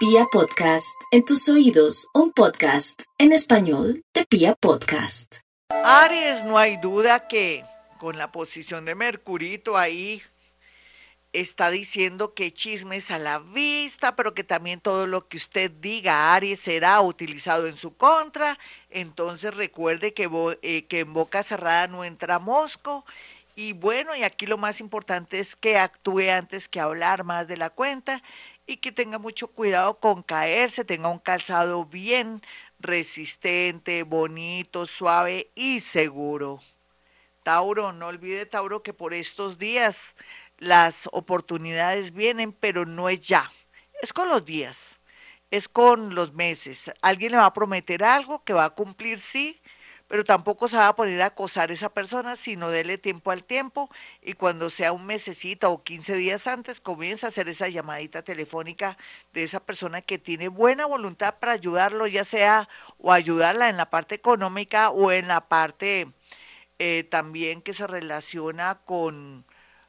Pia Podcast, en tus oídos, un podcast en español de Pia Podcast. Aries, no hay duda que con la posición de Mercurito ahí está diciendo que chismes a la vista, pero que también todo lo que usted diga, Aries, será utilizado en su contra. Entonces recuerde que, eh, que en boca cerrada no entra mosco. Y bueno, y aquí lo más importante es que actúe antes que hablar más de la cuenta y que tenga mucho cuidado con caerse, tenga un calzado bien resistente, bonito, suave y seguro. Tauro, no olvide Tauro que por estos días las oportunidades vienen, pero no es ya. Es con los días, es con los meses. Alguien le va a prometer algo que va a cumplir, sí, pero tampoco se va a poner a acosar a esa persona, sino dele tiempo al tiempo y cuando sea un mesecito o 15 días antes, comienza a hacer esa llamadita telefónica de esa persona que tiene buena voluntad para ayudarlo, ya sea o ayudarla en la parte económica o en la parte eh, también que se relaciona con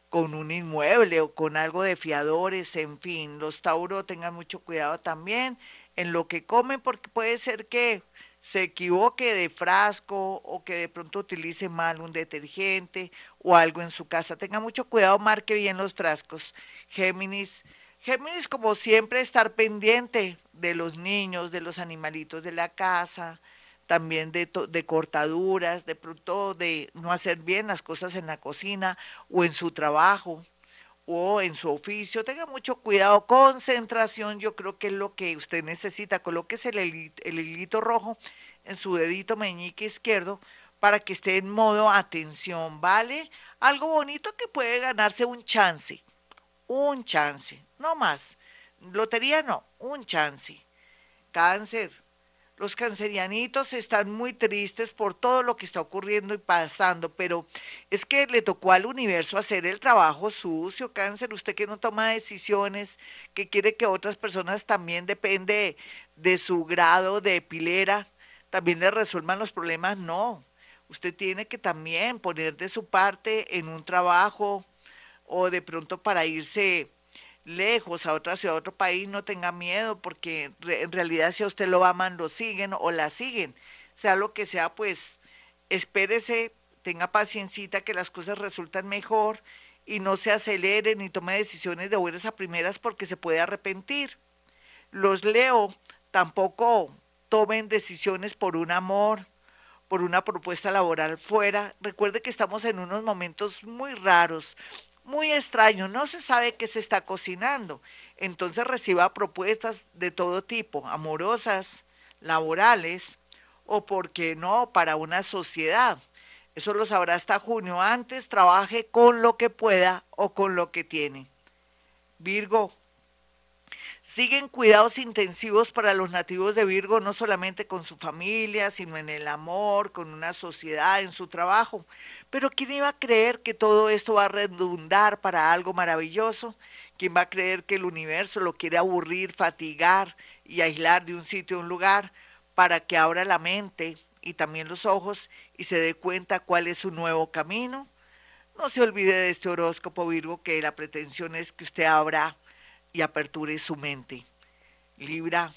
con un inmueble o con algo de fiadores, en fin, los Tauro tengan mucho cuidado también en lo que comen porque puede ser que se equivoque de frasco o que de pronto utilice mal un detergente o algo en su casa. Tenga mucho cuidado, marque bien los frascos. Géminis, Géminis como siempre estar pendiente de los niños, de los animalitos de la casa, también de, de cortaduras, de pronto de no hacer bien las cosas en la cocina o en su trabajo o en su oficio. Tenga mucho cuidado, concentración, yo creo que es lo que usted necesita. Colóquese el, el hilito rojo en su dedito meñique izquierdo para que esté en modo atención, ¿vale? Algo bonito que puede ganarse un chance, un chance, no más. Lotería no, un chance. Cáncer, los cancerianitos están muy tristes por todo lo que está ocurriendo y pasando, pero es que le tocó al universo hacer el trabajo sucio, cáncer, usted que no toma decisiones, que quiere que otras personas también depende de su grado de pilera, también le resuelvan los problemas, no. Usted tiene que también poner de su parte en un trabajo o de pronto para irse lejos, a otra ciudad, a otro país, no tenga miedo, porque en realidad si a usted lo aman, lo siguen o la siguen. Sea lo que sea, pues espérese, tenga paciencita, que las cosas resultan mejor y no se acelere ni tome decisiones de buenas a primeras porque se puede arrepentir. Los leo, tampoco tomen decisiones por un amor, por una propuesta laboral fuera. Recuerde que estamos en unos momentos muy raros, muy extraño, no se sabe qué se está cocinando. Entonces reciba propuestas de todo tipo, amorosas, laborales o, por qué no, para una sociedad. Eso lo sabrá hasta junio. Antes trabaje con lo que pueda o con lo que tiene. Virgo, Siguen cuidados intensivos para los nativos de Virgo, no solamente con su familia, sino en el amor, con una sociedad, en su trabajo. Pero ¿quién iba a creer que todo esto va a redundar para algo maravilloso? ¿Quién va a creer que el universo lo quiere aburrir, fatigar y aislar de un sitio a un lugar para que abra la mente y también los ojos y se dé cuenta cuál es su nuevo camino? No se olvide de este horóscopo Virgo que la pretensión es que usted abra y aperture su mente. Libra,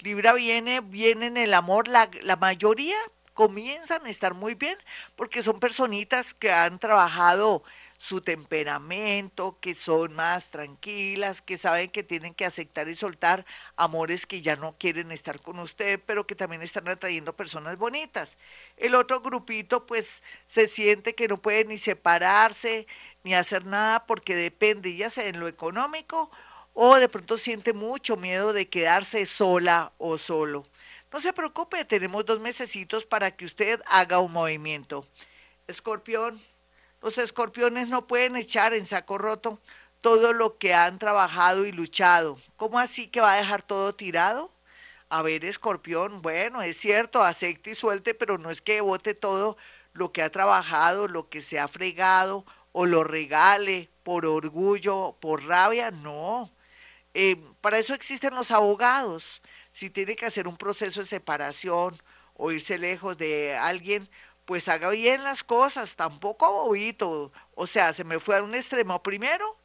Libra viene, viene en el amor, la, la mayoría comienzan a estar muy bien porque son personitas que han trabajado su temperamento, que son más tranquilas, que saben que tienen que aceptar y soltar amores que ya no quieren estar con usted, pero que también están atrayendo personas bonitas. El otro grupito pues se siente que no puede ni separarse ni hacer nada porque depende ya sea en lo económico o de pronto siente mucho miedo de quedarse sola o solo. No se preocupe, tenemos dos mesecitos para que usted haga un movimiento. Escorpión, los escorpiones no pueden echar en saco roto todo lo que han trabajado y luchado. ¿Cómo así que va a dejar todo tirado? A ver, escorpión, bueno, es cierto, acepte y suelte, pero no es que bote todo lo que ha trabajado, lo que se ha fregado o lo regale por orgullo, por rabia, no. Eh, para eso existen los abogados. Si tiene que hacer un proceso de separación o irse lejos de alguien, pues haga bien las cosas, tampoco bobito. O sea, se me fue a un extremo primero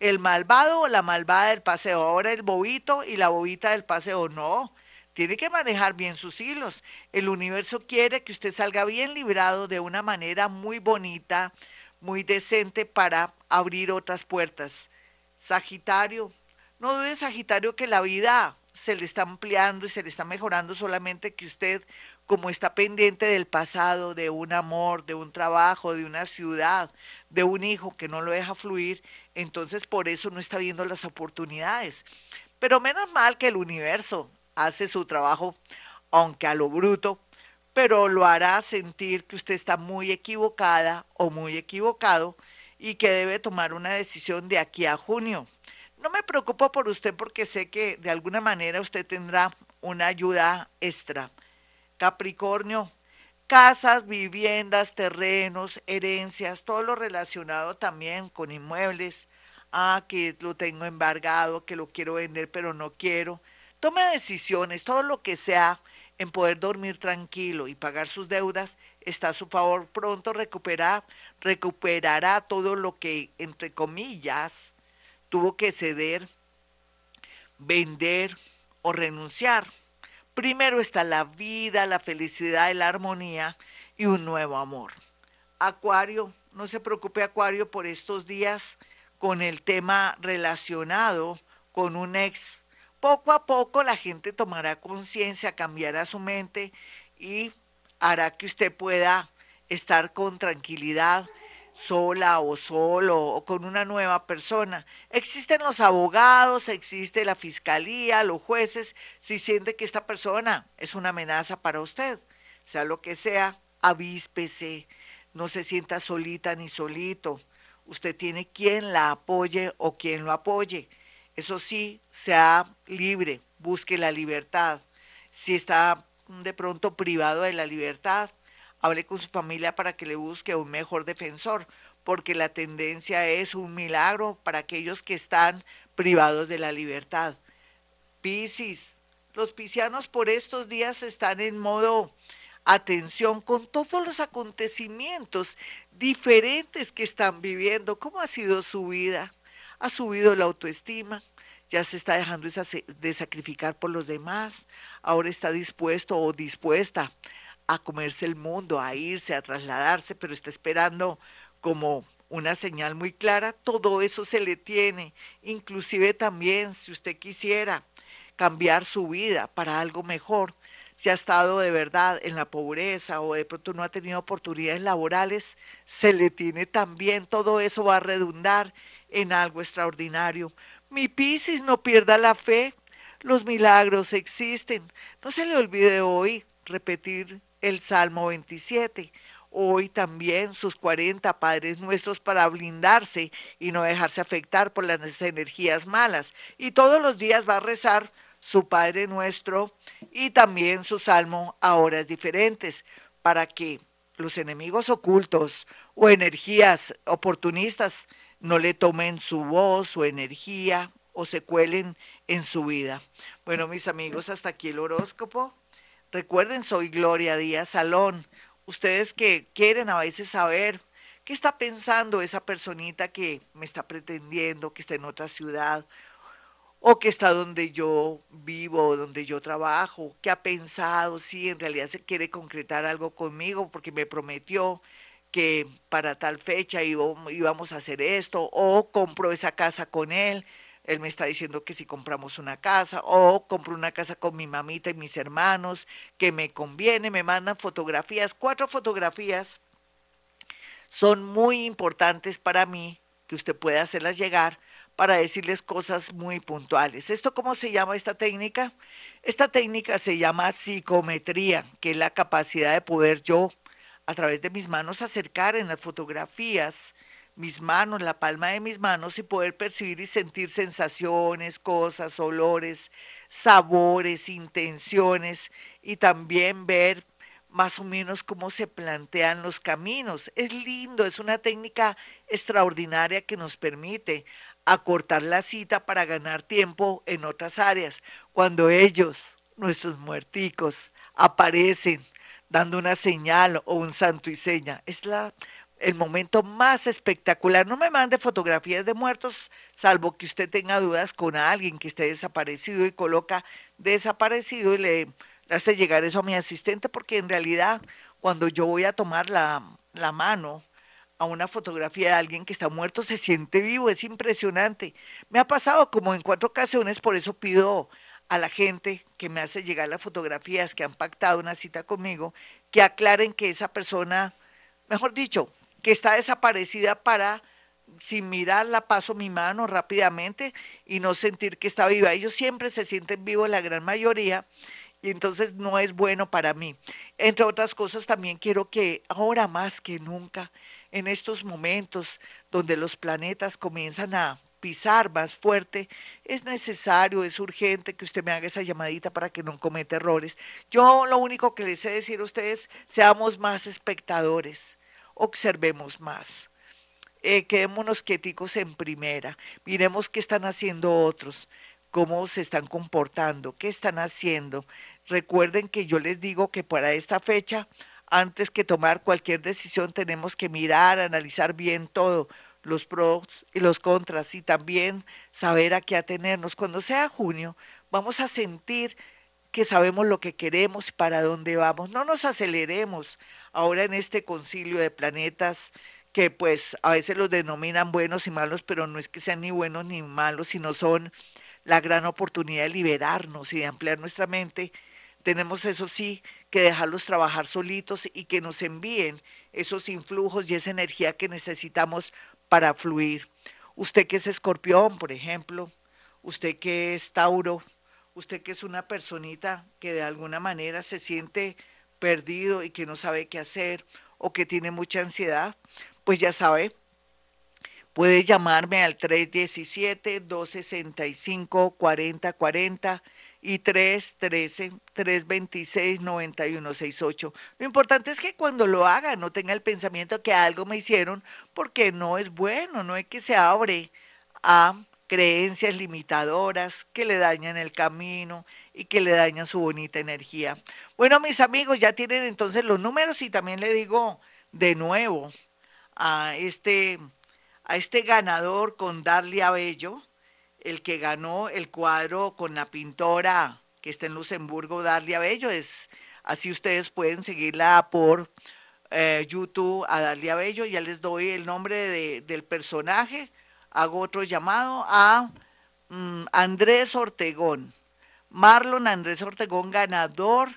el malvado o la malvada del paseo, ahora el bobito y la bobita del paseo, no. Tiene que manejar bien sus hilos. El universo quiere que usted salga bien librado de una manera muy bonita, muy decente para abrir otras puertas. Sagitario, no dude Sagitario que la vida se le está ampliando y se le está mejorando solamente que usted, como está pendiente del pasado, de un amor, de un trabajo, de una ciudad, de un hijo que no lo deja fluir, entonces por eso no está viendo las oportunidades. Pero menos mal que el universo hace su trabajo, aunque a lo bruto, pero lo hará sentir que usted está muy equivocada o muy equivocado y que debe tomar una decisión de aquí a junio. No me preocupo por usted porque sé que de alguna manera usted tendrá una ayuda extra. Capricornio, casas, viviendas, terrenos, herencias, todo lo relacionado también con inmuebles. Ah, que lo tengo embargado, que lo quiero vender, pero no quiero. Tome decisiones, todo lo que sea en poder dormir tranquilo y pagar sus deudas está a su favor. Pronto recuperará, recuperará todo lo que, entre comillas, tuvo que ceder, vender o renunciar. Primero está la vida, la felicidad la armonía y un nuevo amor. Acuario, no se preocupe Acuario por estos días con el tema relacionado con un ex. Poco a poco la gente tomará conciencia, cambiará su mente y hará que usted pueda estar con tranquilidad sola o solo o con una nueva persona. Existen los abogados, existe la fiscalía, los jueces, si siente que esta persona es una amenaza para usted, sea lo que sea, avíspese, no se sienta solita ni solito. Usted tiene quien la apoye o quien lo apoye. Eso sí, sea libre, busque la libertad. Si está de pronto privado de la libertad, hable con su familia para que le busque un mejor defensor, porque la tendencia es un milagro para aquellos que están privados de la libertad. Piscis, los piscianos por estos días están en modo atención con todos los acontecimientos diferentes que están viviendo. ¿Cómo ha sido su vida? ¿Ha subido la autoestima? ya se está dejando de sacrificar por los demás, ahora está dispuesto o dispuesta a comerse el mundo, a irse, a trasladarse, pero está esperando como una señal muy clara, todo eso se le tiene, inclusive también si usted quisiera cambiar su vida para algo mejor, si ha estado de verdad en la pobreza o de pronto no ha tenido oportunidades laborales, se le tiene también, todo eso va a redundar en algo extraordinario. Mi Piscis no pierda la fe, los milagros existen. No se le olvide hoy repetir el Salmo 27. Hoy también sus 40 Padres Nuestros para blindarse y no dejarse afectar por las energías malas. Y todos los días va a rezar su Padre Nuestro y también su Salmo a horas diferentes para que los enemigos ocultos o energías oportunistas no le tomen su voz, su energía o se cuelen en su vida. Bueno, mis amigos, hasta aquí el horóscopo. Recuerden, soy Gloria Díaz Salón. Ustedes que quieren a veces saber qué está pensando esa personita que me está pretendiendo, que está en otra ciudad, o que está donde yo vivo, donde yo trabajo, qué ha pensado, si en realidad se quiere concretar algo conmigo porque me prometió que para tal fecha íbamos a hacer esto, o compro esa casa con él él me está diciendo que si compramos una casa o compro una casa con mi mamita y mis hermanos, que me conviene, me mandan fotografías, cuatro fotografías. Son muy importantes para mí que usted pueda hacerlas llegar para decirles cosas muy puntuales. ¿Esto cómo se llama esta técnica? Esta técnica se llama psicometría, que es la capacidad de poder yo, a través de mis manos, acercar en las fotografías mis manos, la palma de mis manos y poder percibir y sentir sensaciones, cosas, olores, sabores, intenciones y también ver más o menos cómo se plantean los caminos. Es lindo, es una técnica extraordinaria que nos permite acortar la cita para ganar tiempo en otras áreas. Cuando ellos, nuestros muerticos, aparecen dando una señal o un santo y seña, es la el momento más espectacular. No me mande fotografías de muertos, salvo que usted tenga dudas con alguien que esté desaparecido y coloca desaparecido y le hace llegar eso a mi asistente, porque en realidad cuando yo voy a tomar la, la mano a una fotografía de alguien que está muerto, se siente vivo, es impresionante. Me ha pasado como en cuatro ocasiones, por eso pido a la gente que me hace llegar las fotografías que han pactado una cita conmigo, que aclaren que esa persona, mejor dicho, está desaparecida para, sin mirarla, paso mi mano rápidamente y no sentir que está viva. Ellos siempre se sienten vivos, la gran mayoría, y entonces no es bueno para mí. Entre otras cosas, también quiero que ahora más que nunca, en estos momentos donde los planetas comienzan a pisar más fuerte, es necesario, es urgente que usted me haga esa llamadita para que no cometa errores. Yo lo único que les sé decir a ustedes, seamos más espectadores, observemos más. Eh, quedémonos quieticos en primera, miremos qué están haciendo otros, cómo se están comportando, qué están haciendo. Recuerden que yo les digo que para esta fecha antes que tomar cualquier decisión tenemos que mirar, analizar bien todo, los pros y los contras y también saber a qué atenernos. Cuando sea junio, vamos a sentir que sabemos lo que queremos para dónde vamos. No nos aceleremos ahora en este concilio de planetas que pues a veces los denominan buenos y malos, pero no es que sean ni buenos ni malos, sino son la gran oportunidad de liberarnos y de ampliar nuestra mente. Tenemos eso sí que dejarlos trabajar solitos y que nos envíen esos influjos y esa energía que necesitamos para fluir. Usted que es escorpión, por ejemplo, usted que es Tauro, usted que es una personita que de alguna manera se siente perdido y que no sabe qué hacer o que tiene mucha ansiedad, pues ya sabe, puede llamarme al 317-265-4040 y 313-326-9168. Lo importante es que cuando lo haga no tenga el pensamiento que algo me hicieron porque no es bueno, no es que se abre a creencias limitadoras que le dañan el camino y que le dañan su bonita energía. Bueno, mis amigos, ya tienen entonces los números y también le digo de nuevo a este, a este ganador con Darle Bello el que ganó el cuadro con la pintora que está en Luxemburgo, Darlia Bello. Es, así ustedes pueden seguirla por eh, YouTube a Darlia Bello. Ya les doy el nombre del personaje. Hago otro llamado a mm, Andrés Ortegón. Marlon Andrés Ortegón, ganador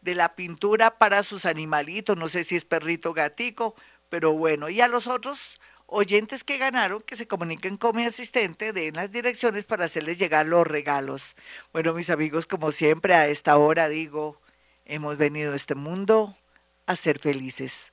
de la pintura para sus animalitos. No sé si es perrito gatico, pero bueno. Y a los otros oyentes que ganaron que se comuniquen con mi asistente, den las direcciones para hacerles llegar los regalos. Bueno, mis amigos, como siempre, a esta hora digo, hemos venido a este mundo a ser felices.